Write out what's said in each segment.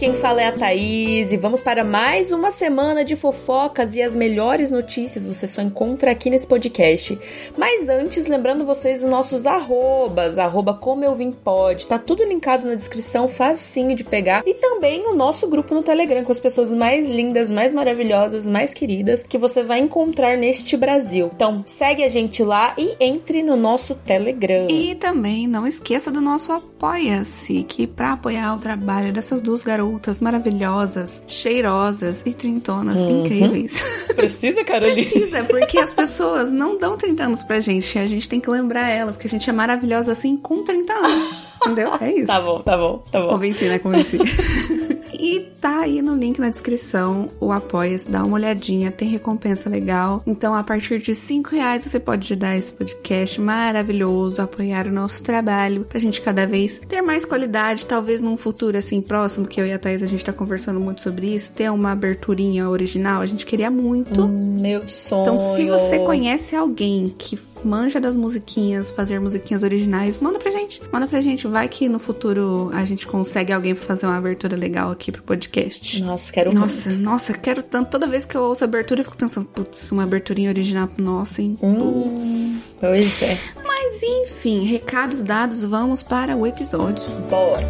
quem fala é a Thaís e vamos para mais uma semana de fofocas e as melhores notícias você só encontra aqui nesse podcast. Mas antes, lembrando vocês os nossos arrobas, arroba como eu vim pode, tá tudo linkado na descrição, facinho de pegar. E também o nosso grupo no Telegram com as pessoas mais lindas, mais maravilhosas, mais queridas que você vai encontrar neste Brasil. Então segue a gente lá e entre no nosso Telegram. E também não esqueça do nosso Apoia-se, que para apoiar o trabalho dessas duas garotas maravilhosas, cheirosas e trintonas uhum. incríveis. Precisa, Caroline? Precisa, porque as pessoas não dão 30 anos pra gente. A gente tem que lembrar elas que a gente é maravilhosa assim com 30 anos. Entendeu? É isso. Tá bom, tá bom, tá bom. Convenci, né? Convenci. e tá aí no link na descrição o Apoia-se, dá uma olhadinha, tem recompensa legal. Então, a partir de 5 reais você pode ajudar esse podcast maravilhoso, apoiar o nosso trabalho, pra gente cada vez ter mais qualidade, talvez num futuro assim próximo, que eu e a Thaís a gente tá conversando muito sobre isso, ter uma aberturinha original, a gente queria muito. Hum, meu sonho. Então, se você conhece alguém que manja das musiquinhas, fazer musiquinhas originais, manda pra gente. Manda pra gente. Vai que no futuro a gente consegue alguém pra fazer uma abertura legal aqui pro podcast. Nossa, quero Nossa, muito. nossa, quero tanto. Toda vez que eu ouço a abertura, eu fico pensando, putz, uma aberturinha original. Nossa, hein? Hum, putz. Pois é. Mas enfim, recados dados, vamos para o episódio. Bora.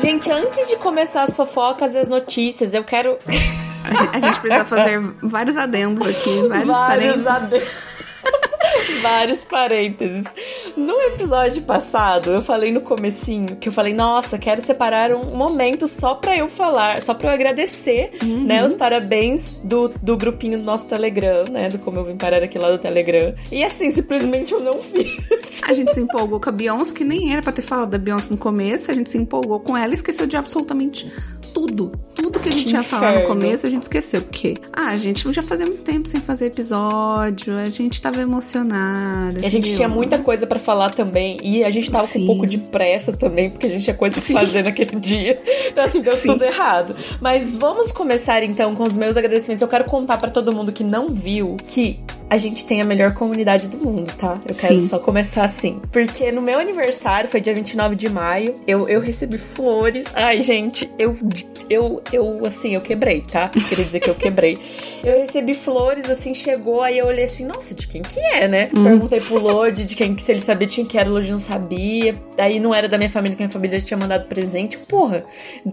Gente, antes de começar as fofocas e as notícias, eu quero. A gente, a gente precisa fazer vários adendos aqui, vários, vários adendos. Vários parênteses. No episódio passado, eu falei no comecinho que eu falei, nossa, quero separar um momento só pra eu falar, só pra eu agradecer, uhum. né, os parabéns do, do grupinho do nosso Telegram, né, do como eu vim parar aqui lá do Telegram. E assim, simplesmente eu não fiz. A gente se empolgou com a Beyoncé, que nem era pra ter falado da Beyoncé no começo, a gente se empolgou com ela e esqueceu de absolutamente tudo. Tudo que a gente que ia inferno. falar no começo, a gente esqueceu. Porque, ah, a gente já fazia muito tempo sem fazer episódio, a gente tava emocionada. E a gente tinha muita coisa para falar também. E a gente tava Sim. com um pouco de pressa também, porque a gente tinha coisa pra fazer naquele dia. Então, assim, deu Sim. tudo errado. Mas vamos começar então com os meus agradecimentos. Eu quero contar para todo mundo que não viu que a gente tem a melhor comunidade do mundo, tá? Eu quero Sim. só começar assim. Porque no meu aniversário, foi dia 29 de maio, eu, eu recebi flores. Ai, gente, eu, eu, eu, assim, eu quebrei, tá? Queria dizer que eu quebrei. Eu recebi flores, assim, chegou, aí eu olhei assim, nossa, de quem que é, né? Hum. Perguntei pro Lodi de quem, se ele sabia de quem que era, o Lodi não sabia. Aí não era da minha família, que minha família tinha mandado presente. Porra,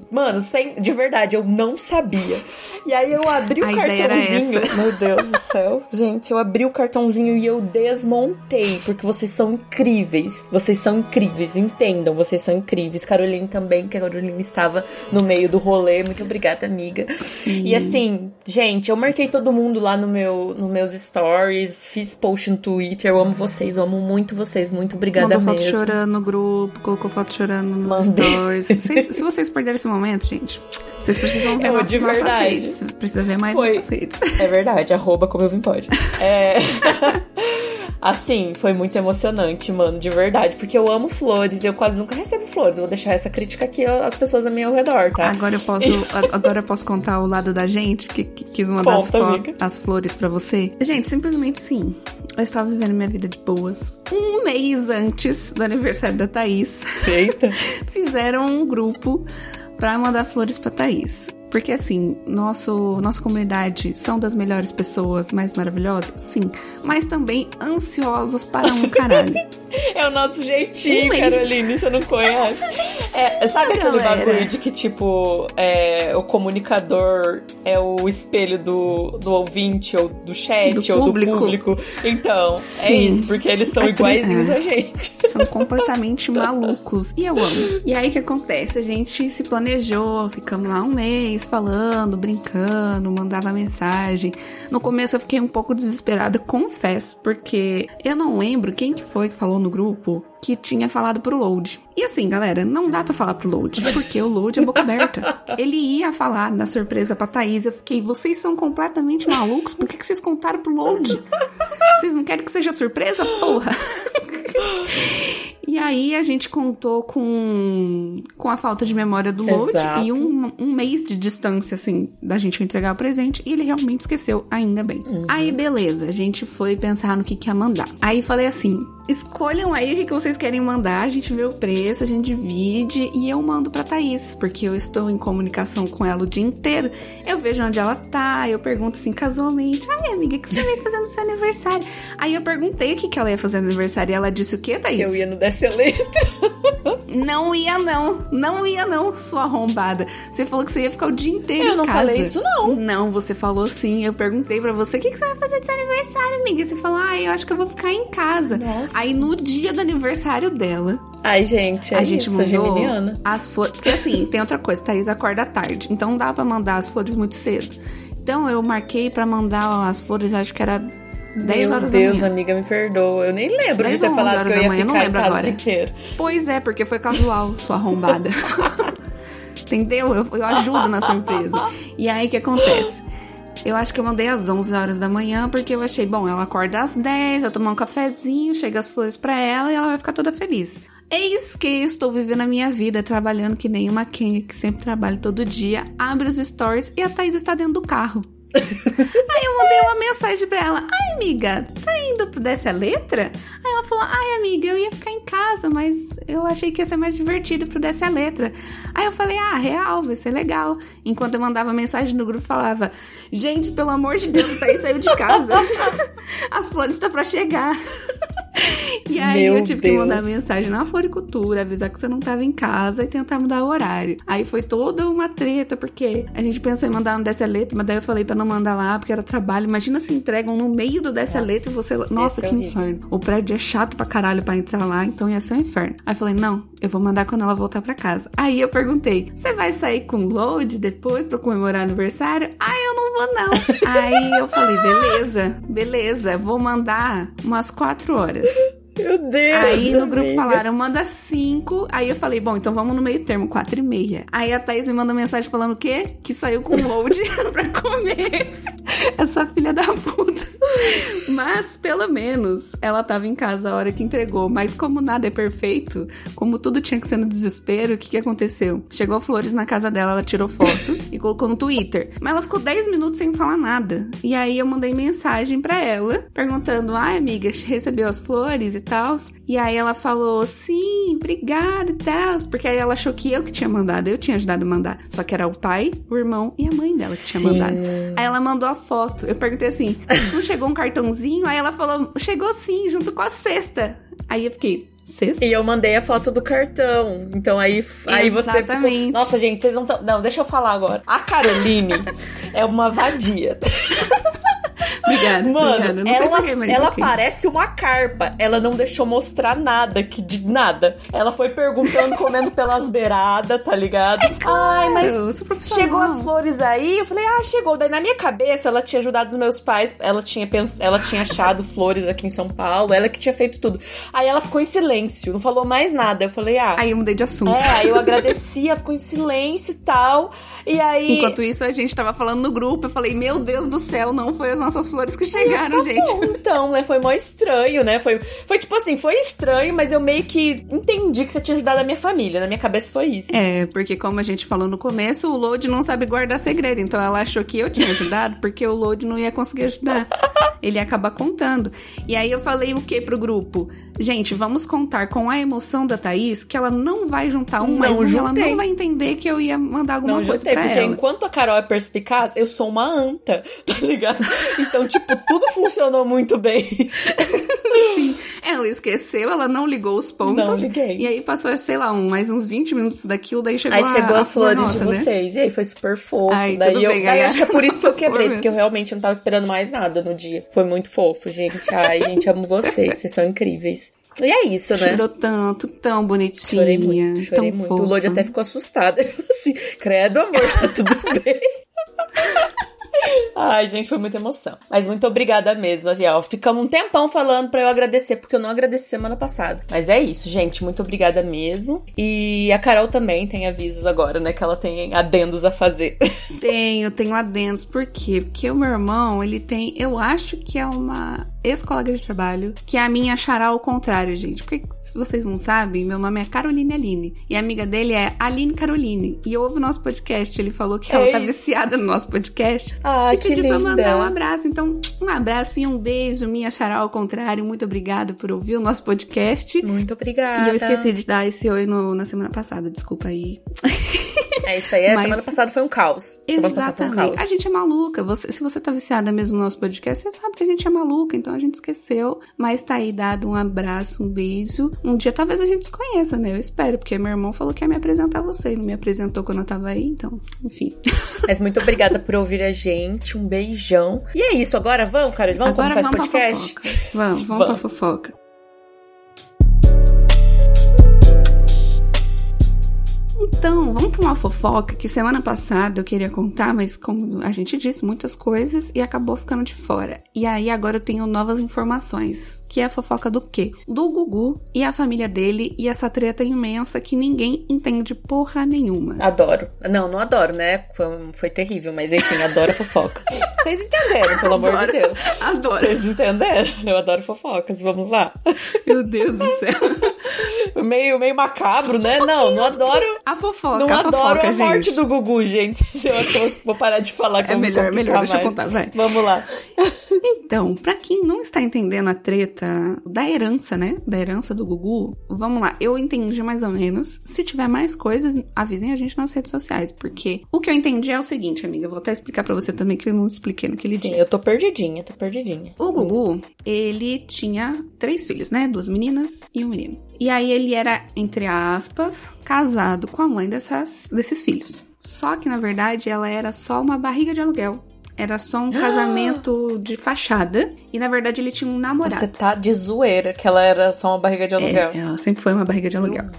mano, sem, de verdade, eu não sabia. E aí eu abri o A cartãozinho. Meu Deus do céu. Gente, eu abri o cartãozinho e eu desmontei, porque vocês são incríveis. Vocês são incríveis, entendam, vocês são incríveis. Caroline também, que a Caroline estava no meio do rolê. Muito obrigada, amiga. Sim. E assim, gente, eu marquei todo mundo lá no meu, no meus stories, fiz post no Twitter. Eu amo vocês, eu amo muito vocês. Muito obrigada Mandou mesmo. foto chorando no grupo, colocou foto chorando nos Mandei. stories. se, se vocês perderem esse momento, gente, vocês precisam ver é, nossos, de verdade. redes. Precisa ver mais Foi. redes. É verdade, arroba como eu vim pode. É... Assim, foi muito emocionante, mano, de verdade. Porque eu amo flores e eu quase nunca recebo flores. Vou deixar essa crítica aqui às pessoas a meu redor, tá? Agora eu posso, agora eu posso contar o lado da gente que, que quis mandar as, as flores para você. Gente, simplesmente sim. Eu estava vivendo minha vida de boas. Um mês antes do aniversário da Thaís. Eita! fizeram um grupo para mandar flores para Thaís. Porque assim, nosso, nossa comunidade são das melhores pessoas, mais maravilhosas? Sim. Mas também ansiosos para um caralho. é o nosso jeitinho, um Caroline, você não conhece. É, sabe aquele galera. bagulho de que, tipo, é, o comunicador é o espelho do, do ouvinte, ou do chat, do ou público. do público? Então, é Sim. é isso, porque eles são é iguaizinhos é. a gente. São completamente malucos. E eu amo. E aí o que acontece? A gente se planejou, ficamos lá um mês Falando, brincando, mandava mensagem. No começo eu fiquei um pouco desesperada, confesso, porque eu não lembro quem que foi que falou no grupo que tinha falado pro Load. E assim, galera, não dá para falar pro Load, porque o Load é boca aberta. Ele ia falar na surpresa pra Thaís. Eu fiquei, vocês são completamente malucos? Por que, que vocês contaram pro Load? Vocês não querem que seja surpresa, porra? E aí a gente contou com, com a falta de memória do Load Exato. e um, um mês de distância, assim, da gente entregar o presente. E ele realmente esqueceu, ainda bem. Uhum. Aí, beleza, a gente foi pensar no que, que ia mandar. Aí falei assim: escolham aí o que vocês querem mandar, a gente vê o preço, a gente divide e eu mando pra Thaís, porque eu estou em comunicação com ela o dia inteiro. Eu vejo onde ela tá, eu pergunto assim casualmente: ai, amiga, o que você vai fazer no seu aniversário? Aí eu perguntei o que, que ela ia fazer no aniversário e ela disse o que, Thaís? Eu ia no Desce Letra. Não ia, não. Não ia, não, sua arrombada. Você falou que você ia ficar o dia inteiro eu em casa. Eu não falei isso, não. Não, você falou sim. Eu perguntei pra você: o que, que você vai fazer de seu aniversário, amiga? E você falou: ah, eu acho que eu vou ficar em casa. Nossa. Aí no dia do aniversário dela. Ai, gente, é a gente isso, mandou geminiana. as flores. Porque assim, tem outra coisa, Thaís acorda tarde. Então não dá pra mandar as flores muito cedo. Então eu marquei para mandar as flores, acho que era 10 horas Meu Deus, da manhã. amiga, me perdoa. Eu nem lembro de ter falado que eu ia manhã, ficar em casa agora. o dia inteiro. Pois é, porque foi casual, sua arrombada. Entendeu? Eu, eu ajudo na surpresa. E aí, o que acontece? Eu acho que eu mandei às 11 horas da manhã, porque eu achei, bom, ela acorda às 10, eu tomar um cafezinho, chega as flores para ela e ela vai ficar toda feliz. Eis que estou vivendo a minha vida, trabalhando que nem uma Kenga, que sempre trabalha todo dia, abre os stories e a Thaís está dentro do carro. Aí eu mandei uma mensagem pra ela: Ai, amiga, tá indo pro Desce a Letra? Falou: Ai, amiga, eu ia ficar em casa, mas eu achei que ia ser mais divertido pro Desce a Letra. Aí eu falei: Ah, real, vai ser legal. Enquanto eu mandava mensagem no grupo, falava: Gente, pelo amor de Deus, tá aí saiu de casa. As flores estão tá pra chegar. E aí Meu eu tive Deus. que mandar mensagem na floricultura, avisar que você não tava em casa e tentar mudar o horário. Aí foi toda uma treta, porque a gente pensou em mandar no Desce Letra, mas daí eu falei pra não mandar lá, porque era trabalho. Imagina se entregam no meio do Desce Letra e você. Nossa, que é inferno. O prédio é chato pra caralho pra entrar lá, então ia ser um inferno. Aí falei, não, eu vou mandar quando ela voltar pra casa. Aí eu perguntei: você vai sair com load depois pra comemorar aniversário? Ah, eu não vou não. aí eu falei: beleza, beleza, vou mandar umas quatro horas. Meu Deus! Aí no grupo amiga. falaram, manda cinco. Aí eu falei, bom, então vamos no meio termo, quatro e meia. Aí a Thaís me manda mensagem falando o quê? Que saiu com load pra comer. Essa filha da puta. Mas, pelo menos, ela tava em casa a hora que entregou. Mas como nada é perfeito, como tudo tinha que ser no desespero, o que que aconteceu? Chegou flores na casa dela, ela tirou foto e colocou no Twitter. Mas ela ficou 10 minutos sem falar nada. E aí eu mandei mensagem pra ela, perguntando, ai amiga, recebeu as flores e tal. E aí ela falou, sim, obrigada e tal. Porque aí ela achou que eu que tinha mandado, eu tinha ajudado a mandar. Só que era o pai, o irmão e a mãe dela que sim. tinha mandado. Aí ela mandou a foto. Eu perguntei assim, não chegou um cartãozinho? Aí ela falou, chegou sim, junto com a cesta. Aí eu fiquei, Sexta? E eu mandei a foto do cartão. Então aí, aí você ficou. Nossa, gente, vocês não estão. Não, deixa eu falar agora. A Caroline é uma vadia. Obrigada. Mano, obrigada. Ela, porquê, ela parece uma carpa. Ela não deixou mostrar nada, que de nada. Ela foi perguntando, comendo pelas beiradas, tá ligado? É claro, Ai, mas chegou as flores aí. Eu falei, ah, chegou. Daí na minha cabeça, ela tinha ajudado os meus pais. Ela tinha, pens... ela tinha achado flores aqui em São Paulo. Ela que tinha feito tudo. Aí ela ficou em silêncio, não falou mais nada. Eu falei, ah. Aí eu mudei de assunto. É, aí eu agradecia, ficou em silêncio e tal. E aí. Enquanto isso, a gente tava falando no grupo. Eu falei, meu Deus do céu, não foi as nossas flores que chegaram, tá gente. Bom, então, né? Foi mó estranho, né? Foi, foi tipo assim, foi estranho, mas eu meio que entendi que você tinha ajudado a minha família. Na minha cabeça foi isso. É, porque como a gente falou no começo, o Load não sabe guardar segredo. Então ela achou que eu tinha ajudado, porque o Load não ia conseguir ajudar. Ele ia acabar contando. E aí eu falei o que pro grupo? Gente, vamos contar com a emoção da Thaís que ela não vai juntar um não mais um, ela não vai entender que eu ia mandar alguma não coisa juntei, pra porque ela. enquanto a Carol é perspicaz, eu sou uma anta, tá ligado? Então, tipo, tudo funcionou muito bem. Sim. Ela esqueceu, ela não ligou os pontos. Não liguei. E aí passou, sei lá, um, mais uns 20 minutos daquilo, daí chegou Aí a, chegou as flores nossa, de né? vocês. E aí foi super fofo. Ai, daí tudo eu, bem, galera. acho que é por isso que eu quebrei, Por porque eu realmente não tava esperando mais nada no dia. Foi muito fofo, gente. Ai, gente, amo vocês. Vocês são incríveis. E é isso, né? Chorou tanto, tão bonitinha. Chorei muito, chorei muito. Fofa. O Lodi até ficou assustada. assim, credo, amor, tá tudo bem. Ai, gente, foi muita emoção. Mas muito obrigada mesmo, ó. Ficamos um tempão falando pra eu agradecer, porque eu não agradeci semana passada. Mas é isso, gente. Muito obrigada mesmo. E a Carol também tem avisos agora, né? Que ela tem adendos a fazer. Tenho, tenho adendos. Por quê? Porque o meu irmão, ele tem, eu acho que é uma ex-colega de trabalho, que a minha achará ao contrário, gente. Porque se vocês não sabem, meu nome é Caroline Aline. E a amiga dele é Aline Caroline. E ouve o nosso podcast. Ele falou que ela É tá isso. viciada no nosso podcast. Ai, e que pediu pra linda. mandar um abraço. Então, um abraço e um beijo, minha achará ao contrário. Muito obrigada por ouvir o nosso podcast. Muito obrigada. E eu esqueci de dar esse oi no- na semana passada, desculpa aí. É isso aí. É, Mas- Semana passada foi um caos. Semana passada foi um Exatamente. caos. A gente é maluca. Você- se você tá viciada mesmo no nosso podcast, você sabe que a gente é maluca, então a gente esqueceu. Mas tá aí dado um abraço, um beijo. Um dia talvez a gente se conheça, né? Eu espero, porque meu irmão falou que ia me apresentar a você e não me apresentou quando eu tava aí, então, enfim. Mas muito obrigada por ouvir a gente. Um beijão. E é isso. Agora vamos, Carol? Vamos Agora começar vamos esse podcast? pra fofoca. Vamos, vamos, Vamos. pra fofoca. Então, vamos pra uma fofoca que semana passada eu queria contar, mas como a gente disse muitas coisas e acabou ficando de fora. E aí agora eu tenho novas informações. Que é a fofoca do quê? Do Gugu e a família dele e essa treta imensa que ninguém entende porra nenhuma. Adoro. Não, não adoro, né? Foi, foi terrível, mas enfim, adoro a fofoca. Vocês entenderam, pelo amor de Adoro. Deus. Adoro. Vocês entenderam? Eu adoro fofocas. Vamos lá. Meu Deus do céu. meio, meio macabro, né? Não, não adoro. A fofoca, Não a adoro fofoca, a morte do Gugu, gente. Eu vou parar de falar que É melhor, melhor, deixa eu contar, vai. Vamos lá. Então, pra quem não está entendendo a treta da herança, né? Da herança do Gugu, vamos lá. Eu entendi mais ou menos. Se tiver mais coisas, avisem a gente nas redes sociais. Porque o que eu entendi é o seguinte, amiga. Eu vou até explicar pra você também, que eu não expliquei naquele Sim, dia. eu tô perdidinha, tô perdidinha. O Gugu, ele tinha três filhos, né? Duas meninas e um menino. E aí ele era, entre aspas, casado com a mãe dessas, desses filhos. Só que, na verdade, ela era só uma barriga de aluguel. Era só um casamento de fachada. E, na verdade, ele tinha um namorado. Você tá de zoeira que ela era só uma barriga de aluguel. É, ela sempre foi uma barriga de aluguel. Meu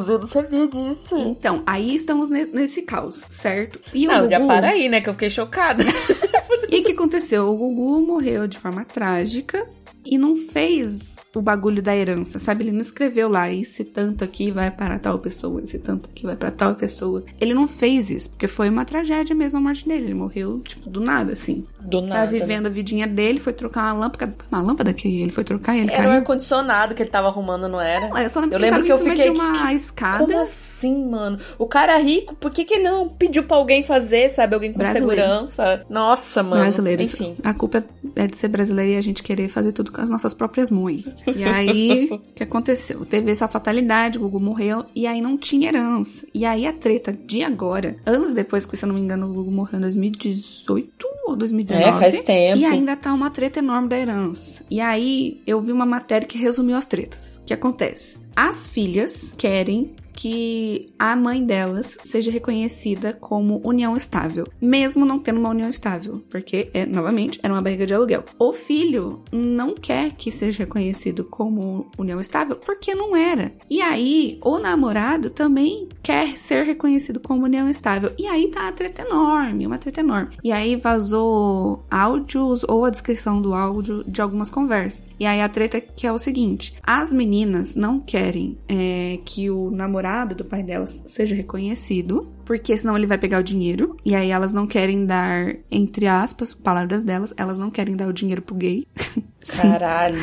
Deus, eu não sabia disso. Então, aí estamos ne- nesse caos, certo? E o Não, Gugu... já para aí, né? Que eu fiquei chocada. E o que aconteceu? O Gugu morreu de forma trágica e não fez o bagulho da herança, sabe? Ele não escreveu lá, esse tanto aqui vai para tal pessoa, esse tanto aqui vai para tal pessoa. Ele não fez isso, porque foi uma tragédia mesmo a morte dele. Ele morreu, tipo, do nada, assim. Do Tá nada. vivendo a vidinha dele, foi trocar uma lâmpada. Uma lâmpada que ele foi trocar e ele Era o caiu. ar-condicionado que ele tava arrumando, não era? Eu só lembro Eu que lembro que eu fiquei. de uma "Que- escada. Como assim, mano? O cara rico, por que, que não pediu pra alguém fazer, sabe? Alguém com Brasileiro. segurança? Nossa, mano. brasileiros. Enfim. A culpa é de ser brasileiro e a gente querer fazer tudo com as nossas próprias mães. E aí, o que aconteceu? Teve essa fatalidade, o Gugu morreu e aí não tinha herança. E aí a treta de agora, anos depois, porque se eu não me engano, o Gugu morreu em 2018 ou 2019. É, faz tempo. E ainda tá uma treta enorme da herança. E aí eu vi uma matéria que resumiu as tretas. O que acontece? As filhas querem que a mãe delas seja reconhecida como união estável, mesmo não tendo uma união estável, porque é novamente era uma barriga de aluguel. O filho não quer que seja reconhecido como união estável porque não era. E aí o namorado também quer ser reconhecido como união estável. E aí tá a treta enorme, uma treta enorme. E aí vazou áudios ou a descrição do áudio de algumas conversas. E aí a treta que é o seguinte: as meninas não querem é, que o namorado do pai delas seja reconhecido, porque senão ele vai pegar o dinheiro. E aí elas não querem dar, entre aspas, palavras delas, elas não querem dar o dinheiro pro gay. Caralho.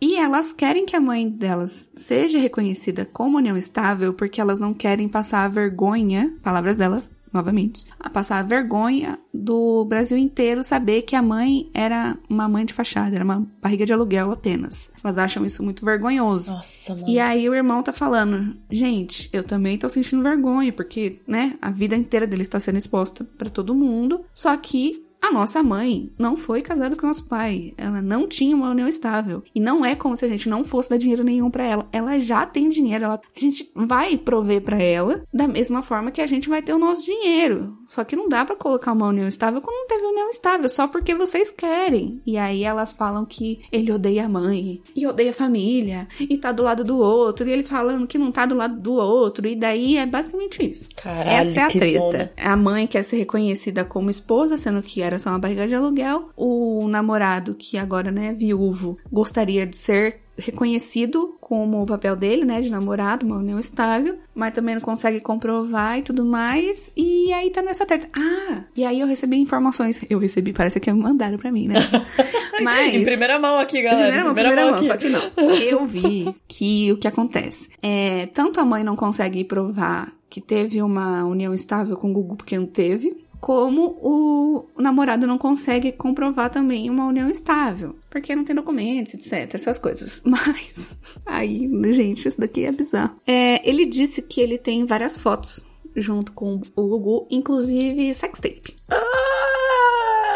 E elas querem que a mãe delas seja reconhecida como união estável porque elas não querem passar a vergonha, palavras delas, novamente, a passar a vergonha do Brasil inteiro saber que a mãe era uma mãe de fachada, era uma barriga de aluguel apenas. Elas acham isso muito vergonhoso. Nossa, mano. E aí o irmão tá falando, gente, eu também tô sentindo vergonha, porque, né, a vida inteira dele está sendo exposta pra todo mundo, só que A nossa mãe não foi casada com nosso pai. Ela não tinha uma união estável. E não é como se a gente não fosse dar dinheiro nenhum para ela. Ela já tem dinheiro. Ela, a gente vai prover para ela da mesma forma que a gente vai ter o nosso dinheiro. Só que não dá para colocar uma união estável quando não teve união estável, só porque vocês querem. E aí elas falam que ele odeia a mãe, e odeia a família, e tá do lado do outro, e ele falando que não tá do lado do outro. E daí é basicamente isso. Caralho, Essa é a treta. zona. A mãe quer ser reconhecida como esposa, sendo que era só uma barriga de aluguel. O namorado, que agora né, é viúvo, gostaria de ser reconhecido como o papel dele, né, de namorado, uma união estável, mas também não consegue comprovar e tudo mais, e aí tá nessa treta. Ah, e aí eu recebi informações, eu recebi, parece que mandaram pra mim, né? Mas Em primeira mão aqui, galera. Primeira mão, primeira mão, só que não. Eu vi que o que acontece é tanto a mãe não consegue provar que teve uma união estável com o Gugu porque não teve, como o namorado não consegue comprovar também uma união estável, porque não tem documentos, etc, essas coisas. Mas aí, gente, isso daqui é bizarro. É, ele disse que ele tem várias fotos junto com o Gugu, inclusive sextape.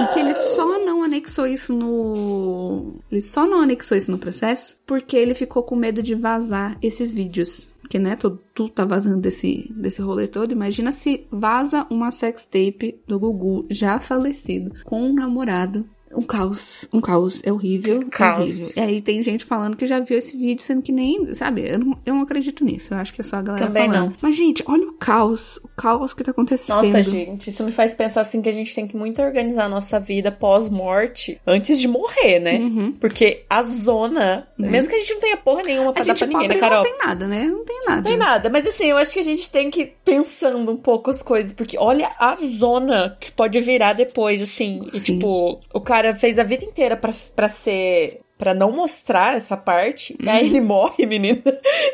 E que ele só não anexou isso no. Ele só não anexou isso no processo porque ele ficou com medo de vazar esses vídeos. Porque, né, tudo, tudo tá vazando desse, desse rolê todo. Imagina se vaza uma sextape do Gugu já falecido com um namorado. Um caos. Um caos. É horrível. É Caos. horrível. E aí tem gente falando que já viu esse vídeo, sendo que nem. Sabe? Eu não, eu não acredito nisso. Eu acho que é só a galera Também falando. não. Mas, gente, olha o caos. O caos que tá acontecendo. Nossa, gente, isso me faz pensar assim que a gente tem que muito organizar a nossa vida pós-morte antes de morrer, né? Uhum. Porque a zona, mesmo que a gente não tenha porra nenhuma pra A dar pra ninguém, né, Carol? não tem nada, né? Não tem nada. Não tem nada, mas assim, eu acho que a gente tem que ir pensando um pouco as coisas, porque olha a zona que pode virar depois, assim. E Sim. tipo, o cara fez a vida inteira pra, pra ser. Pra não mostrar essa parte, e aí ele morre, menina.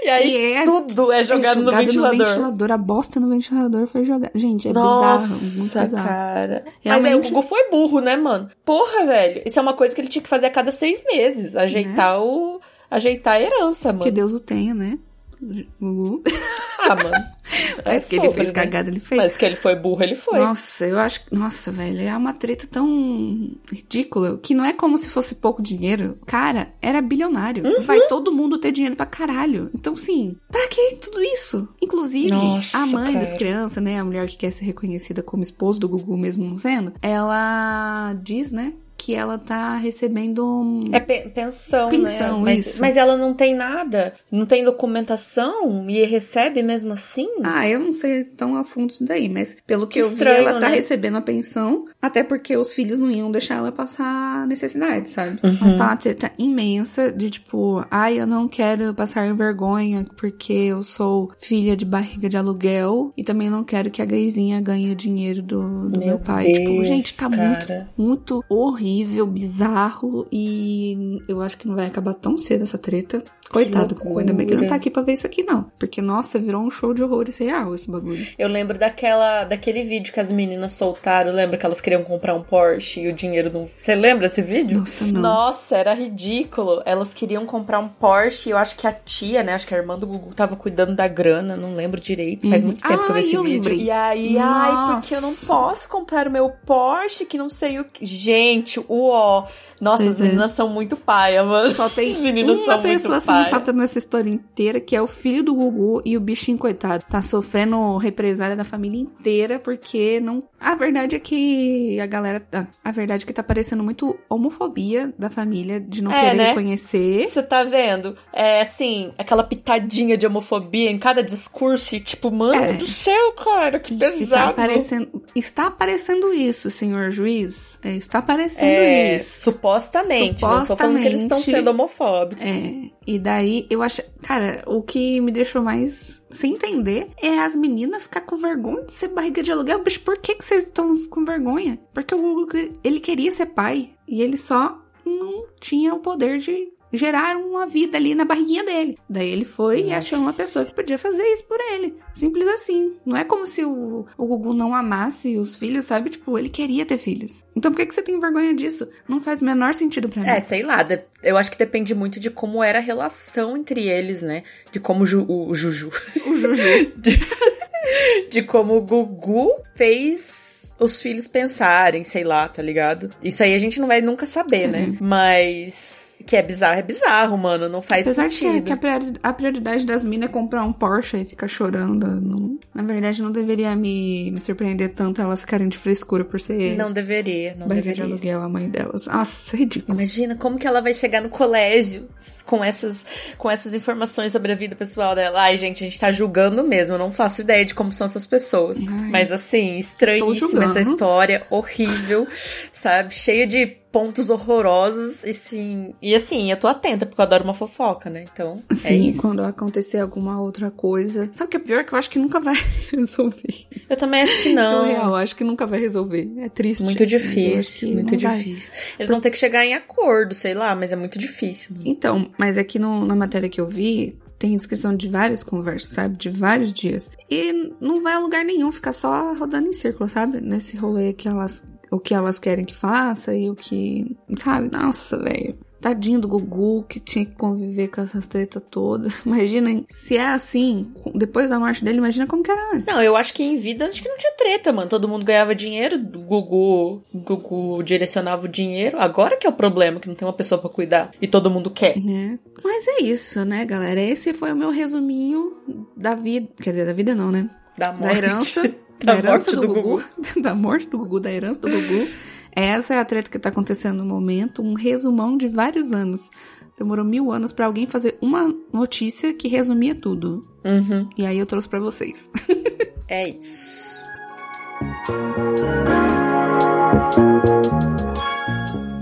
E aí Uhum. E é- tudo é jogado, no, ventilador. A bosta no ventilador foi jogada. Gente, é Nossa, bizarro. Bizarro. cara. Mas Realmente- aí o Gugu foi burro, né, mano? Porra, velho. Isso é uma coisa que ele tinha que fazer a cada seis meses. Ajeitar o. Ajeitar a herança, mano. Que Deus o tenha, né? Gugu. Ah, mano. É Mas que ele sobre, fez né? cagada, ele fez. Mas que ele foi burro, ele foi. Nossa, eu acho que. Nossa, velho, é uma treta tão ridícula que não é como se fosse pouco dinheiro. Cara, era bilionário. Uhum. Vai todo mundo ter dinheiro pra caralho. Então, sim, pra que tudo isso? Inclusive, Nossa, a mãe cara. das crianças, né? A mulher que quer ser reconhecida como esposa do Gugu, mesmo não sendo, ela diz, né? Que ela tá recebendo. É pe- pensão, Pensão, né? Mas, isso. mas ela não tem nada. Não tem documentação e recebe mesmo assim? Ah, eu não sei tão a fundo isso daí, mas pelo que, Que eu estranho, vi, ela tá né? recebendo a pensão, até porque os filhos não iam deixar ela passar necessidade, sabe? Uhum. Mas tá uma treta imensa de tipo, ai, eu não quero passar vergonha porque eu sou filha de barriga de aluguel e também não quero que a gayzinha ganhe o dinheiro do, do meu, Meu pai. tipo, Deus, gente, tá cara. muito, muito horrível, bizarro e eu acho que não vai acabar tão cedo essa treta. Coitado, ainda bem que ele não tá aqui pra ver isso aqui, não. Porque, nossa, virou um show de horrores real esse bagulho. Eu lembro daquela, daquele vídeo que as meninas soltaram. Lembra que elas queriam comprar um Porsche e o dinheiro não. Você lembra desse vídeo? Nossa, não. Nossa, era ridículo. Elas queriam comprar um Porsche e eu acho que a tia, né? Acho que a irmã do Gugu tava cuidando da grana, não lembro direito. Faz Uhum. muito tempo que eu vi Ai, esse eu vídeo. lembrei. E aí, ai, Nossa. porque eu não posso comprar o meu Porsche, que não sei o que. Gente, uó. Nossa, Pois as é. meninas são muito paia, mano. Só tem As meninas uma são muito paia. Sensata nessa história inteira, que é o filho do Gugu e o bichinho, coitado. Tá sofrendo represália da família inteira, porque não. A verdade é que a galera. A verdade é que tá parecendo muito homofobia da família de não É, querer né? reconhecer. Você tá vendo? É assim, aquela pitadinha de homofobia em cada discurso e tipo, mano É. do céu, cara, que E tá pesado. aparecendo, está aparecendo isso, senhor juiz. É, está aparecendo É, isso. supostamente, Não tô falando que eles estão Supostamente. sendo homofóbicos. É, e daí eu acho. Cara, o que me deixou mais sem entender é as meninas ficar com vergonha de ser barriga de aluguel. Bicho, por que, que vocês estão com vergonha? Porque o Gugu, ele queria ser pai e ele só não tinha o poder de gerar uma vida ali na barriguinha dele. Daí ele foi e Nossa. achou uma pessoa que podia fazer isso por ele. Simples assim. Não é como se o, o Gugu não amasse os filhos, sabe? Tipo, ele queria ter filhos. Então por que, que você tem vergonha disso? Não faz o menor sentido pra mim. É, sei lá, de- eu acho que depende muito de como era a relação entre eles, né? De como o, Ju- o Juju. O Juju. de como o Gugu fez os filhos pensarem, sei lá, tá ligado? Isso aí a gente não vai nunca saber, né? uhum. né? Mas que é bizarro, é bizarro, mano. Não faz Apesar sentido. Que, que a prioridade das minas é comprar um Porsche e ficar chorando. Não, na verdade, não deveria me, me surpreender tanto elas ficarem de frescura por ser. Não deveria, não deveria. de aluguel a mãe delas. Nossa, é ridículo. Imagina como que ela vai chegar no colégio com essas, com essas informações sobre a vida pessoal dela. Ai, gente, a gente tá julgando mesmo. Eu não faço ideia de como são essas pessoas. Ai, Mas assim, estranhíssima essa história, horrível, sabe? Cheia de pontos horrorosos e sim. E assim, eu tô atenta, porque eu adoro uma fofoca, né? Então. É sim, é quando acontecer alguma outra coisa. Sabe o que é pior? Que eu acho que nunca vai resolver. Eu também acho que não. Eu, eu acho que nunca vai resolver. É triste. Muito difícil, muito difícil. Vai. Eles vão ter que chegar em acordo, sei lá, mas é muito difícil. Mano. Então, mas aqui no, na matéria que eu vi, tem descrição de várias conversas, sabe? De vários dias. E não vai a lugar nenhum, fica só rodando em círculo, sabe? Nesse rolê que elas o que elas querem que faça e o que. Sabe? Nossa, velho. Tadinho do Gugu que tinha que conviver com essas tretas todas. Imagina, se é assim, depois da morte dele, imagina como que era antes. Não, eu acho que em vida acho que não tinha treta, mano. Todo mundo ganhava dinheiro, o Gugu, Gugu direcionava o dinheiro. Agora que é o problema, que não tem uma pessoa para cuidar e todo mundo quer. É. Mas é isso, né, galera? Esse foi o meu resuminho da vida. Quer dizer, da vida não, né? Da morte. Da herança. Da, morte do, do Gugu. Gugu. da morte do Gugu, da herança do Gugu. Essa é a treta que tá acontecendo no momento, um resumão de vários anos. Demorou mil anos para alguém fazer uma notícia que resumia tudo. Uhum. E aí eu trouxe para vocês. é isso.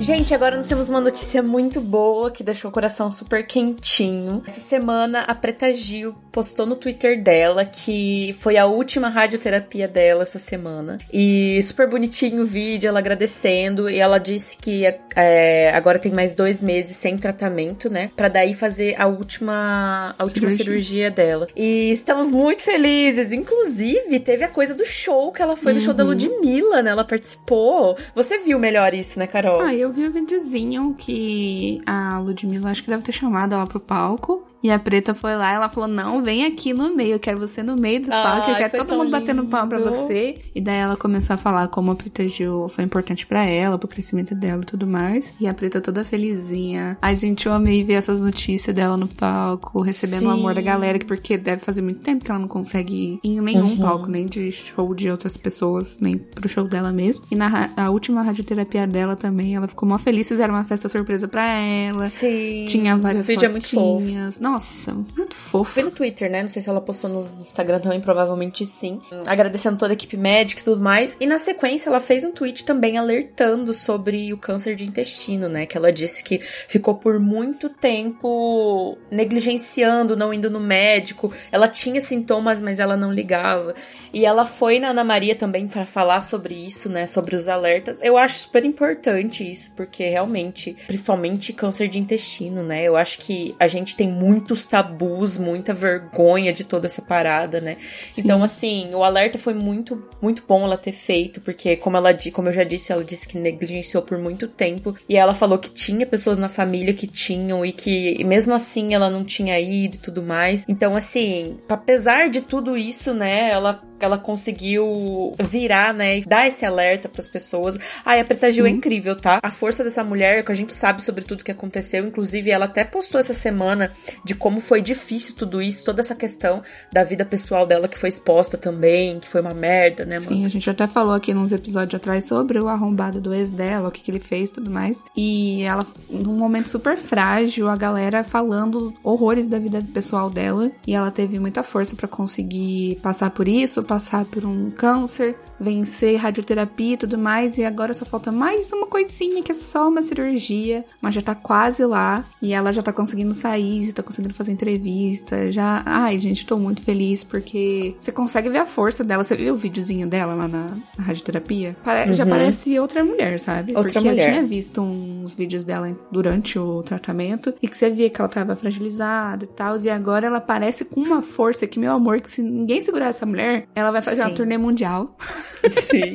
Gente, agora nós temos uma notícia muito boa que deixou o coração super quentinho. Essa semana a Preta Gil postou no Twitter dela que foi a última radioterapia dela essa semana. E super bonitinho o vídeo, ela agradecendo. E ela disse que é, agora tem mais dois meses sem tratamento, né? Pra daí fazer a última, a última cirurgia. cirurgia dela. E estamos muito felizes. Inclusive, teve a coisa do show que ela foi uhum. no show da. Ludmilla, né? Ela participou. Você viu melhor isso, né, Carol? Ah, eu eu vi um videozinho que a Ludmilla acho que deve ter chamado ela pro palco. E a preta foi lá, ela falou: Não, vem aqui no meio, eu quero você no meio do palco, eu quero todo mundo lindo. batendo palma pra você. E daí ela começou a falar como a Preta Gil foi importante para ela, pro crescimento dela e tudo mais. E a preta toda felizinha. Ai, gente, eu amei ver essas notícias dela no palco, recebendo Sim. o amor da galera, porque deve fazer muito tempo que ela não consegue ir em nenhum uhum. palco, nem de show de outras pessoas, nem pro show dela mesmo. E na a última radioterapia dela também, ela ficou mó feliz, fizeram uma festa surpresa pra ela. Sim. Tinha várias o vídeo é muito fofo. Nossa, muito fofo. Foi no Twitter, né? Não sei se ela postou no Instagram também, provavelmente sim. Agradecendo toda a equipe médica e tudo mais. E na sequência, ela fez um tweet também alertando sobre o câncer de intestino, né? Que ela disse que ficou por muito tempo negligenciando, não indo no médico. Ela tinha sintomas, mas ela não ligava. E ela foi na Ana Maria também para falar sobre isso, né? Sobre os alertas. Eu acho super importante isso, porque realmente, principalmente câncer de intestino, né? Eu acho que a gente tem muito muitos tabus, muita vergonha de toda essa parada, né? Sim. Então, assim, o alerta foi muito, muito bom ela ter feito, porque, como ela como eu já disse, ela disse que negligenciou por muito tempo. E ela falou que tinha pessoas na família que tinham e que mesmo assim ela não tinha ido e tudo mais. Então, assim, apesar de tudo isso, né, ela ela conseguiu virar, né, e dar esse alerta para as pessoas. Ai, a Preta Gil é incrível, tá? A força dessa mulher, que a gente sabe sobre tudo que aconteceu, inclusive ela até postou essa semana de como foi difícil tudo isso, toda essa questão da vida pessoal dela que foi exposta também, que foi uma merda, né, mano? Sim, a gente até falou aqui nos episódios atrás sobre o arrombado do ex dela, o que, que ele fez e tudo mais. E ela, num momento super frágil, a galera falando horrores da vida pessoal dela. E ela teve muita força para conseguir passar por isso, passar por um câncer, vencer radioterapia e tudo mais, e agora só falta mais uma coisinha que é só uma cirurgia, mas já tá quase lá, e ela já tá conseguindo sair, tá conseguindo fazer entrevista, já. Ai, gente, tô muito feliz porque você consegue ver a força dela. Você viu o videozinho dela lá na, na radioterapia? Pare... Uhum. Já parece outra mulher, sabe? Outra porque mulher. eu tinha visto uns vídeos dela durante o tratamento e que você via que ela tava fragilizada e tal, e agora ela parece com uma força que, meu amor, que se ninguém segurar essa mulher, Ela vai fazer Sim. uma turnê mundial. Sim.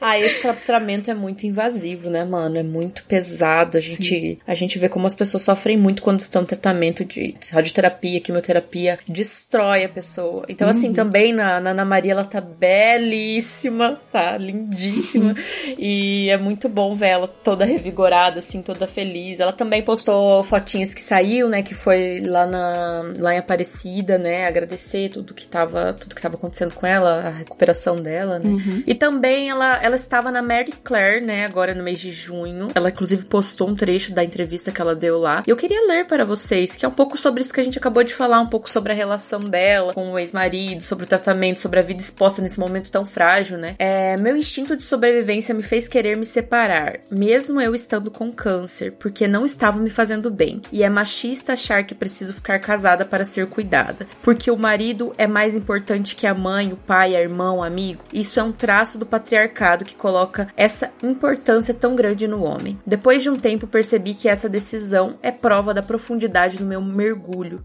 Ah, esse tratamento é muito invasivo, né, mano? É muito pesado. A gente, a gente vê como as pessoas sofrem muito quando estão no tratamento de radioterapia, quimioterapia, destrói a pessoa. Então, assim, uhum. assim, também na, na Ana Maria, ela tá belíssima, tá? Lindíssima. e é muito bom ver ela toda revigorada, assim, toda feliz. Ela também postou fotinhas que saiu, né? Que foi lá, na, lá em Aparecida, né? Agradecer tudo que tava, tudo que tava acontecendo com ela, a recuperação dela, né? Uhum. E também ela, ela estava na Mary Claire, né? Agora no mês de junho. Ela, inclusive, postou um trecho da entrevista que ela deu lá. E eu queria ler para vocês, que é um pouco sobre isso que a gente acabou de falar, um pouco sobre a relação dela com o ex-marido, sobre o tratamento, sobre a vida exposta nesse momento tão frágil, né? É, meu instinto de sobrevivência me fez querer me separar, mesmo eu estando com câncer, porque não estava me fazendo bem. E é machista achar que preciso ficar casada para ser cuidada, porque o marido é mais importante que a mãe, o pai, a irmão, o amigo. Isso é um traço do patriarcado que coloca essa importância tão grande no homem. Depois de um tempo percebi que essa decisão é prova da profundidade do meu mergulho.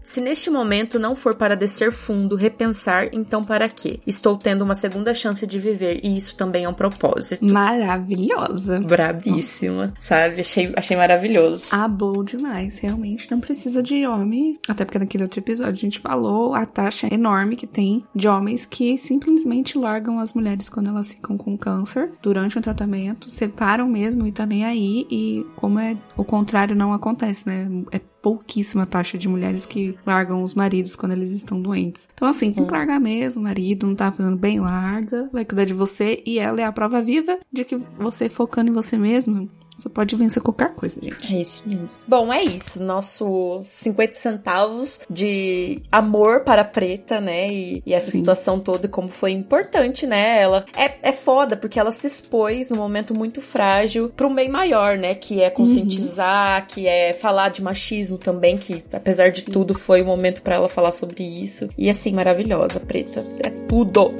Se neste momento não for para descer fundo, repensar, então para quê? Estou tendo uma segunda chance de viver e isso também é um propósito. Maravilhosa. Brabíssima, Nossa. sabe? Achei, achei maravilhoso. Abou demais, realmente não precisa de homem. Até porque naquele outro episódio a gente falou a taxa enorme que tem de homens que simplesmente largam as mulheres quando elas ficam com câncer durante o tratamento, separam mesmo e tá nem aí. E como é o contrário não acontece, né? É pouquíssima taxa de mulheres que largam os maridos quando eles estão doentes. Então, assim, tem que largar mesmo, o marido não tá fazendo bem, larga, vai cuidar de você e ela é a prova viva de que você focando em você mesmo, você pode vencer qualquer coisa, gente. É isso mesmo. Bom, é isso. Nosso 50 centavos de amor para a preta, né? E, e essa Sim. situação toda, e como foi importante, né? Ela é, é foda, porque ela se expôs num momento muito frágil para um bem maior, né? Que é conscientizar, uhum. que é falar de machismo também, que apesar de Sim. tudo foi o um momento para ela falar sobre isso. E assim, maravilhosa, preta. É tudo.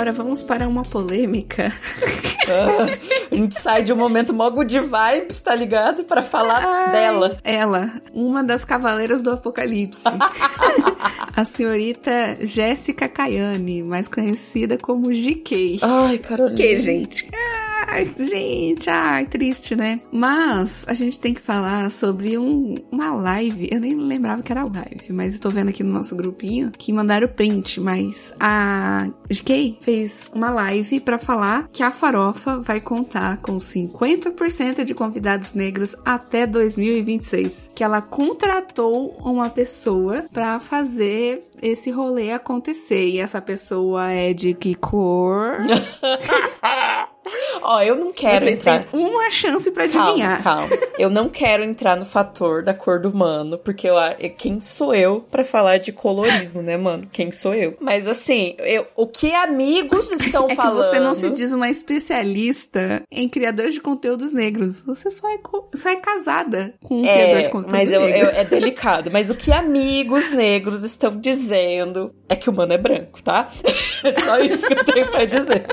Agora vamos para uma polêmica. Ah, a gente sai de um momento mó de vibes, tá ligado? Para falar Ai, dela. Ela, uma das cavaleiras do apocalipse. a senhorita Jéssica Caiane, mais conhecida como GK. Ai, Carolina. Que, gente? Ai, gente, ai, triste, né? Mas a gente tem que falar sobre um, uma live. Eu nem lembrava que era live, mas eu tô vendo aqui no nosso grupinho que mandaram print. Mas a GK fez uma live para falar que a farofa vai contar com 50% de convidados negros até 2026. Que ela contratou uma pessoa para fazer esse rolê acontecer. E essa pessoa é de que cor? Ó, eu não quero Vocês entrar. Têm uma chance para adivinhar. Calma, calma. Eu não quero entrar no fator da cor do mano, porque eu, quem sou eu para falar de colorismo, né, mano? Quem sou eu? Mas assim, eu, o que amigos estão é falando? Que você não se diz uma especialista em criadores de conteúdos negros. Você só é, só é casada com um é, criador de conteúdo mas eu, eu, é delicado. Mas o que amigos negros estão dizendo é que o mano é branco, tá? É só isso que eu tenho pra dizer.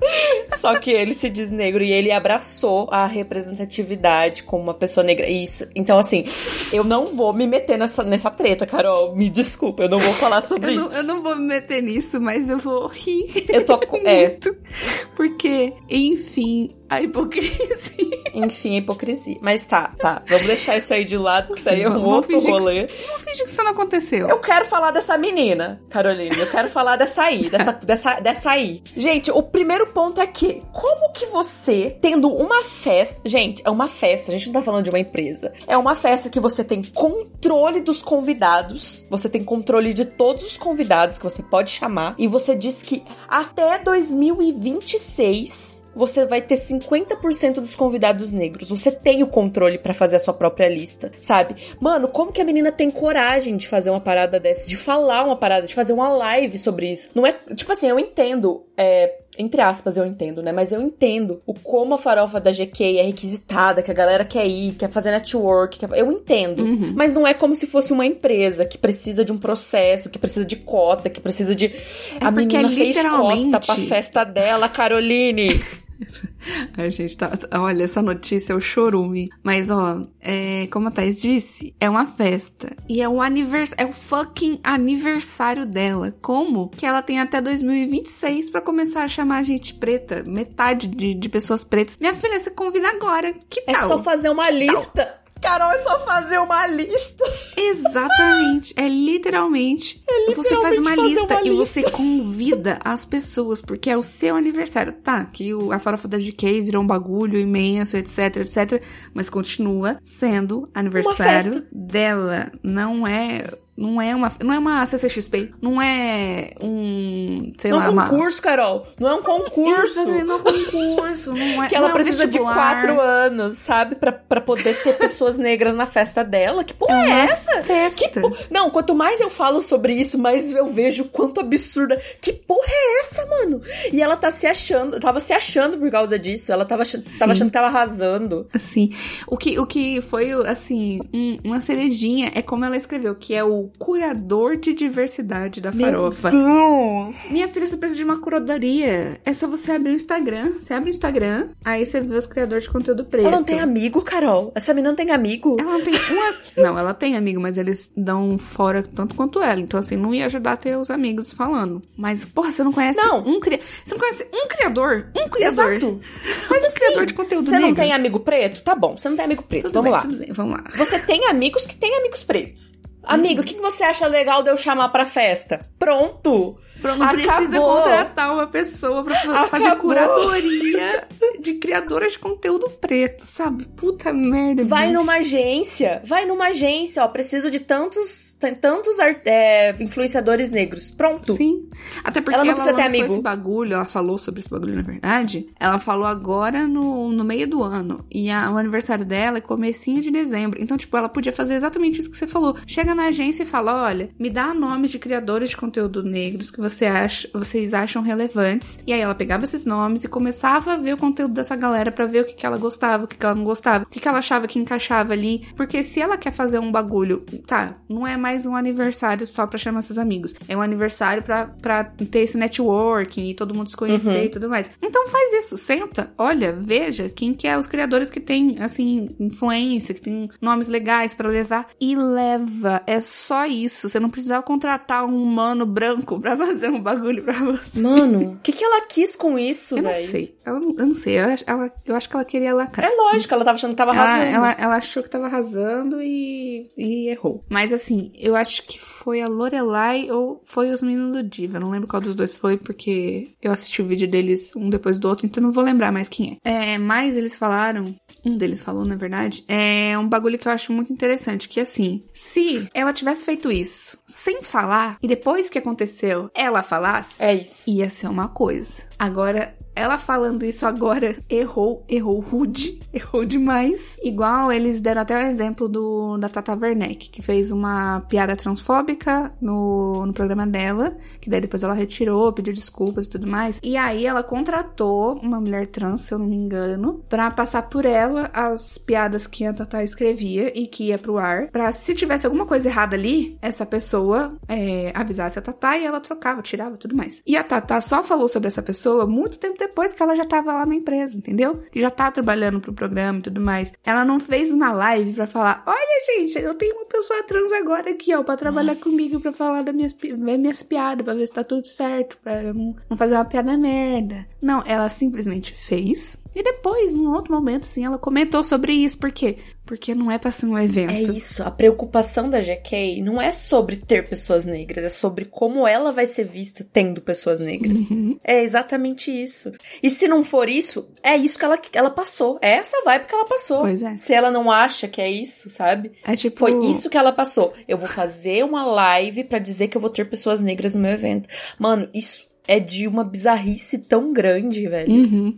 Só que ele se diz negro e ele abraçou a representatividade como uma pessoa negra. Isso. Então, assim, eu não vou me meter nessa, nessa treta, Carol. Me desculpa, eu não vou falar sobre eu isso. Não, eu não vou me meter nisso, mas eu vou rir. Eu tô. é. Porque, enfim, a hipocrisia. Enfim, a hipocrisia. Mas tá, tá. Vamos deixar isso aí de lado, porque isso aí é um outro rolê. Que, vamos fingir que isso não aconteceu. Eu quero falar dessa menina, Carolina. Eu quero falar dessa aí, dessa, dessa, dessa aí. Gente, o primeiro ponto é que, como que você, tendo uma festa. Gente, é uma festa, a gente não tá falando de uma empresa. É uma festa que você tem controle dos convidados, você tem controle de todos os convidados que você pode chamar, e você diz que até 2026 você vai ter 50% dos convidados negros. Você tem o controle para fazer a sua própria lista, sabe? Mano, como que a menina tem coragem de fazer uma parada dessa, de falar uma parada, de fazer uma live sobre isso? Não é, tipo assim, eu entendo, é, entre aspas, eu entendo, né? Mas eu entendo o como a farofa da GK é requisitada, que a galera quer ir, quer fazer network, quer... eu entendo. Uhum. Mas não é como se fosse uma empresa que precisa de um processo, que precisa de cota, que precisa de. É a menina é fez cota pra festa dela, Caroline. A gente tá. Olha, essa notícia é o chorume. Mas, ó, é, como a Thais disse, é uma festa. E é o aniversário. É o fucking aniversário dela. Como que ela tem até 2026 para começar a chamar a gente preta? Metade de, de pessoas pretas. Minha filha, você convida agora. Que tal? É só fazer uma que lista. Tal? Carol, é só fazer uma lista. Exatamente. É literalmente. É literalmente você faz uma lista, uma e você convida as pessoas, porque é o seu aniversário. Tá, que a farofa da GK virou um bagulho imenso, etc, etc. Mas continua sendo aniversário dela. Não é não é uma, não é uma CCXP, não é um, sei não lá, é um concurso, uma... Carol. Não é um concurso. Não é um concurso, não é. que ela é um precisa vestibular. de quatro anos, sabe, para poder ter pessoas negras na festa dela. Que porra é, é essa? Festa. Po... Não, quanto mais eu falo sobre isso, mais eu vejo quanto absurda. Que porra é essa, mano? E ela tá se achando, tava se achando por causa disso. Ela tava, tava achando que tava arrasando. Assim, o que, o que foi, assim, um, uma cerejinha é como ela escreveu, que é o curador de diversidade da farofa. Meu Deus! Minha filha, você precisa de uma curadoria. É só você abrir o Instagram. Você abre o Instagram, aí você vê os criadores de conteúdo preto. Ela não tem amigo, Carol? Essa menina não tem amigo? Ela não tem uma... não, ela tem amigo, mas eles dão fora tanto quanto ela. Então, assim, não ia ajudar a ter os amigos falando. Mas, porra, você não conhece não. um cri... Você não conhece um criador? Um criador. Exato. Mas, um assim, criador de conteúdo Você negro. não tem amigo preto? Tá bom, você não tem amigo preto. Tudo vamos bem, lá. Tudo bem, vamos lá. Você tem amigos que têm amigos pretos. Amigo, o que, que você acha legal de eu chamar pra festa? Pronto! Não precisa contratar uma pessoa pra fazer Acabou. curadoria de criadoras de conteúdo preto, sabe? Puta merda. Vai bicho. numa agência, vai numa agência, ó. Preciso de tantos, tantos é, influenciadores negros. Pronto. Sim. Até porque ela não ela precisa ter lançou amigo. esse bagulho, ela falou sobre esse bagulho, na verdade. Ela falou agora no, no meio do ano. E a, o aniversário dela é comecinho de dezembro. Então, tipo, ela podia fazer exatamente isso que você falou. Chega na agência e fala: olha, me dá nomes de criadores de conteúdo negros que você acha, vocês acham relevantes. E aí ela pegava esses nomes e começava a ver o conteúdo dessa galera para ver o que, que ela gostava, o que, que ela não gostava, o que, que ela achava que encaixava ali. Porque se ela quer fazer um bagulho, tá, não é mais um aniversário só pra chamar seus amigos. É um aniversário pra, pra ter esse networking e todo mundo se conhecer Uhum. e tudo mais. Então faz isso, senta, olha, veja quem que é os criadores que tem, assim, influência, que tem nomes legais pra levar e leva. É só isso. Você não precisava contratar um mano branco pra fazer um bagulho pra você. Mano, o que, que ela quis com isso, Eu não velho? sei. Ela, eu não sei. Eu, acho- ela, eu acho que ela queria lacrar. É lógico, ela tava achando que tava arrasando. ela, ela achou que tava arrasando e, e errou. Mas assim, eu acho que foi a Lorelai ou foi os meninos do Diva. Eu não lembro qual dos dois foi, porque eu assisti o vídeo deles um depois do outro, então não vou lembrar mais quem é. É, mas eles falaram, um deles falou, na verdade, é um bagulho que eu acho muito interessante, que assim, se ela tivesse feito isso sem falar, e depois que aconteceu, ela falasse, É isso. ia ser uma coisa. Agora, ela falando isso agora, errou, errou rude, errou demais. Igual eles deram até o exemplo do da Tata Werneck, que fez uma piada transfóbica no, no programa dela, que daí depois ela retirou, pediu desculpas e tudo mais. E aí ela contratou uma mulher trans, se eu não me engano, pra passar por ela as piadas que a Tata escrevia e que ia pro ar, pra se tivesse alguma coisa errada ali, essa pessoa é, avisasse a Tata e ela trocava, tirava tudo mais. E a Tata só falou sobre essa pessoa muito tempo depois que ela já tava lá na empresa, entendeu? Que já tá trabalhando pro programa e tudo mais. Ela não fez uma live pra falar: Olha, gente, eu tenho uma pessoa trans agora aqui, ó, pra trabalhar Nossa. comigo, pra falar das minhas, ver minhas piadas, pra ver se tá tudo certo, pra eu não, não fazer uma piada merda. Não, ela simplesmente fez. E depois, num outro momento, assim, ela comentou sobre isso. Por quê? Porque não é pra ser um evento. É isso, a preocupação da GK não é sobre ter pessoas negras, é sobre como ela vai ser vista tendo pessoas negras. Uhum. É exatamente isso. E se não for isso, é isso que ela, ela passou. É essa vibe que ela passou. Pois é. Se ela não acha que é isso, sabe? É tipo. Foi isso que ela passou. Eu vou fazer uma live pra dizer que eu vou ter pessoas negras no meu evento. Mano, isso é de uma bizarrice tão grande, velho. Uhum.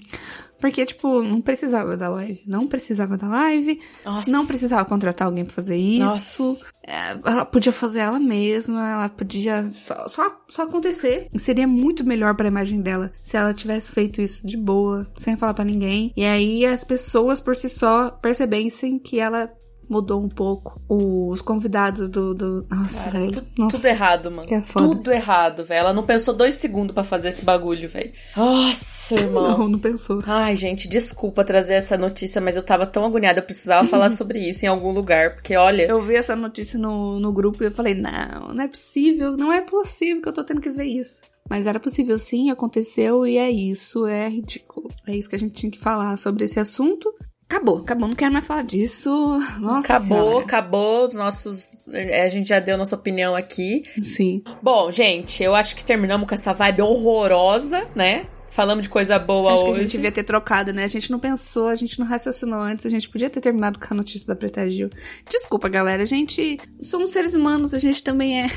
Porque, tipo, não precisava da live. Não precisava da live. Nossa. Não precisava contratar alguém pra fazer isso. É, ela podia fazer ela mesma. Ela podia só, só, só acontecer. Seria muito melhor pra imagem dela se ela tivesse feito isso de boa, sem falar pra ninguém. E aí as pessoas por si só percebessem que ela mudou um pouco. Os convidados do. do... Nossa, Cara, velho. Nossa. Tudo errado, mano. É tudo errado, velho. Ela não pensou dois segundos pra fazer esse bagulho, velho. Nossa, irmão. Não, não pensou. Ai, gente, desculpa trazer essa notícia, mas eu tava tão agoniada, eu precisava falar sobre isso em algum lugar, porque olha, Eu vi essa notícia no, no grupo e eu falei, não, não é possível, não é possível que eu tô tendo que ver isso. Mas era possível sim, aconteceu e é isso, é ridículo. É isso que a gente tinha que falar sobre esse assunto. Acabou, acabou, não quero mais falar disso. Nossa acabou, Senhora. acabou os nossos. A gente já deu nossa opinião aqui. Sim. Bom, gente, eu acho que terminamos com essa vibe horrorosa, né? Falamos de coisa boa Acho que hoje. a gente devia ter trocado, né? A gente não pensou, a gente não raciocinou antes, a gente podia ter terminado com a notícia da Preta Gil. Desculpa, galera, a gente somos seres humanos, a gente também é.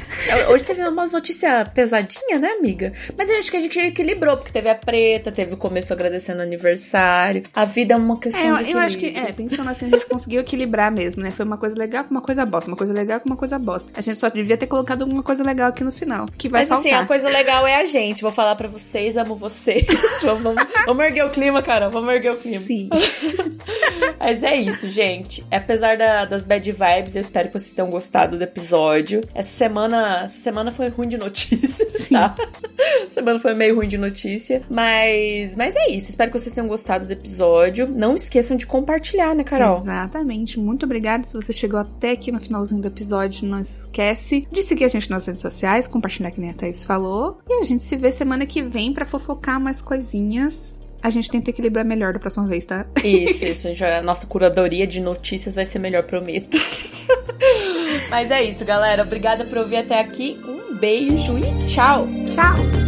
Hoje teve umas notícias pesadinhas, né, amiga? Mas eu acho que a gente equilibrou, porque teve a preta, teve o começo agradecendo o aniversário. A vida é uma questão É, eu, de eu acho que, é, pensando assim, a gente conseguiu equilibrar mesmo, né? Foi uma coisa legal com uma coisa bosta, uma coisa legal com uma coisa bosta. A gente só devia ter colocado alguma coisa legal aqui no final, que vai Mas faltar. assim, a coisa legal é a gente. Vou falar pra vocês, amo vocês. vamos, vamos, vamos erguer o clima, Carol. Vamos erguer o clima. Sim. Mas é isso, gente. Apesar da- das bad vibes, eu espero que vocês tenham gostado do episódio. Essa semana, essa semana foi ruim de notícias, tá? semana foi meio ruim de notícia, mas mas é isso. Espero que vocês tenham gostado do episódio. Não esqueçam de compartilhar, né, Carol? Exatamente. Muito obrigada. Se você chegou até aqui no finalzinho do episódio, não esquece de seguir a gente nas redes sociais, compartilhar que nem a Thaís falou. E a gente se vê semana que vem pra fofocar mais coisinhas. A gente tenta equilibrar melhor da próxima vez, tá? Isso, isso. Já, a nossa curadoria de notícias vai ser melhor, prometo. Mas é isso, galera. Obrigada por ouvir até aqui. Um beijo e tchau! Tchau!